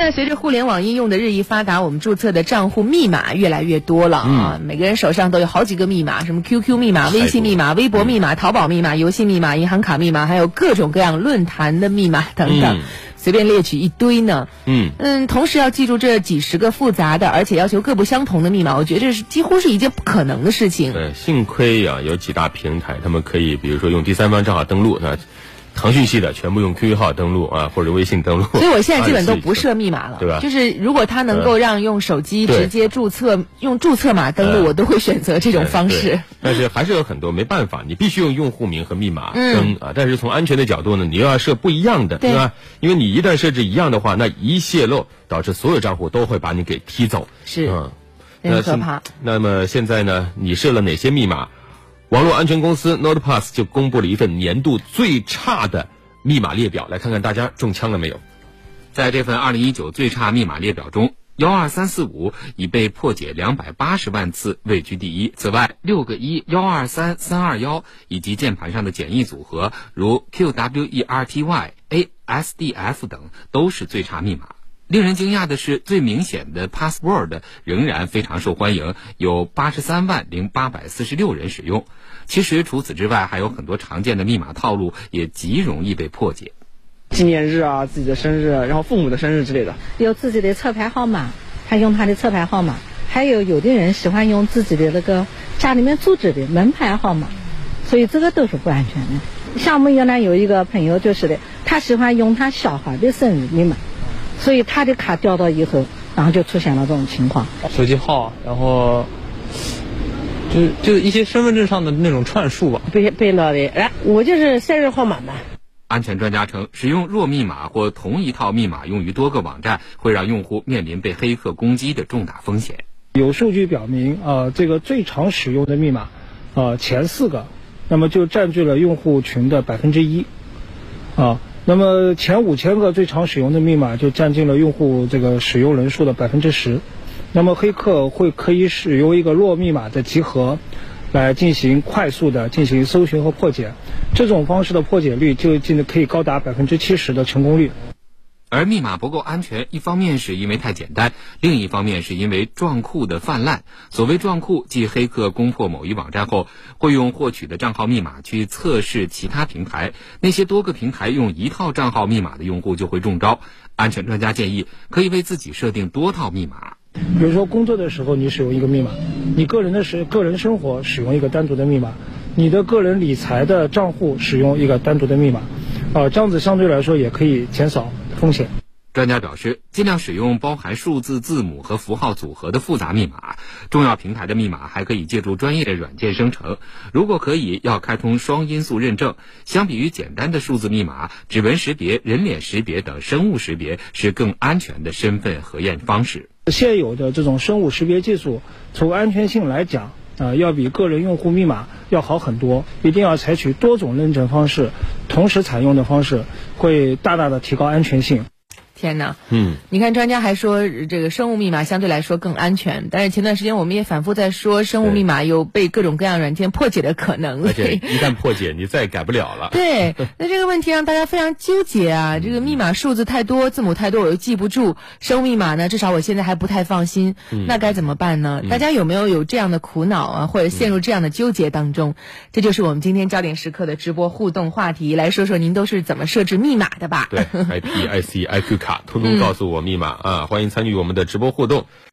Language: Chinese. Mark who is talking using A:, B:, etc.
A: 现在随着互联网应用的日益发达，我们注册的账户密码越来越多了啊！每个人手上都有好几个密码，什么 QQ 密码、微信密码、微博密码、淘宝密码、游戏密码、银行卡密码，还有各种各样论坛的密码等等，随便列举一堆呢。嗯嗯，同时要记住这几十个复杂的，而且要求各不相同的密码，我觉得这是几乎是一件不可能的事情。
B: 对，幸亏啊有几大平台，他们可以比如说用第三方账号登录啊。腾讯系的全部用 QQ 号登录啊，或者微信登录。
A: 所以我现在基本都不设密码了，
B: 对吧？
A: 就是如果他能够让用手机直接注册，用注册码登录，我都会选择这种方式。
B: 但是还是有很多没办法，你必须用用户名和密码登啊。但是从安全的角度呢，你又要设不一样的，对吧？因为你一旦设置一样的话，那一泄露，导致所有账户都会把你给踢走。
A: 是，嗯，很可怕。
B: 那么现在呢，你设了哪些密码？网络安全公司 NotePass 就公布了一份年度最差的密码列表，来看看大家中枪了没有？
C: 在这份2019最差密码列表中，幺二三四五已被破解两百八十万次，位居第一。此外，六个一、幺二三、三二幺以及键盘上的简易组合，如 QWERTY、ASDF 等，都是最差密码。令人惊讶的是，最明显的 password 仍然非常受欢迎，有八十三万零八百四十六人使用。其实除此之外，还有很多常见的密码套路也极容易被破解。
D: 纪念日啊，自己的生日，然后父母的生日之类的。
E: 有自己的车牌号码，他用他的车牌号码。还有有的人喜欢用自己的那个家里面住址的门牌号码，所以这个都是不安全的。像我们原来有一个朋友就是的，他喜欢用他小孩的生日密码。所以他的卡掉到以后，然后就出现了这种情况。
F: 手机号，然后就是就是一些身份证上的那种串数吧。
G: 背背了的，哎，我就是生日号码嘛。
C: 安全专家称，使用弱密码或同一套密码用于多个网站，会让用户面临被黑客攻击的重大风险。
H: 有数据表明，呃，这个最常使用的密码，呃，前四个，那么就占据了用户群的百分之一，啊。那么前五千个最常使用的密码就占尽了用户这个使用人数的百分之十。那么黑客会可以使用一个弱密码的集合，来进行快速的进行搜寻和破解。这种方式的破解率就近的可以高达百分之七十的成功率。
C: 而密码不够安全，一方面是因为太简单，另一方面是因为撞库的泛滥。所谓撞库，即黑客攻破某一网站后，会用获取的账号密码去测试其他平台。那些多个平台用一套账号密码的用户就会中招。安全专家建议，可以为自己设定多套密码。
H: 比如说，工作的时候你使用一个密码，你个人的时个人生活使用一个单独的密码，你的个人理财的账户使用一个单独的密码。啊，这样子相对来说也可以减少风险。
C: 专家表示，尽量使用包含数字、字母和符号组合的复杂密码。重要平台的密码还可以借助专业的软件生成。如果可以，要开通双因素认证。相比于简单的数字密码，指纹识别、人脸识别等生物识别是更安全的身份核验方式。
H: 现有的这种生物识别技术，从安全性来讲。啊，要比个人用户密码要好很多，一定要采取多种认证方式，同时采用的方式会大大的提高安全性。
A: 天哪，嗯，你看专家还说这个生物密码相对来说更安全，但是前段时间我们也反复在说生物密码有被各种各样软件破解的可能，
B: 而且一旦破解，你再也改不了了。
A: 对，那这个问题让大家非常纠结啊！这个密码数字太多，字母太多，我又记不住。生物密码呢，至少我现在还不太放心。那该怎么办呢？大家有没有有这样的苦恼啊，或者陷入这样的纠结当中？这就是我们今天焦点时刻的直播互动话题，来说说您都是怎么设置密码的吧？
B: 对，IP、IC、IQ 卡。通通告诉我密码啊！欢迎参与我们的直播互动。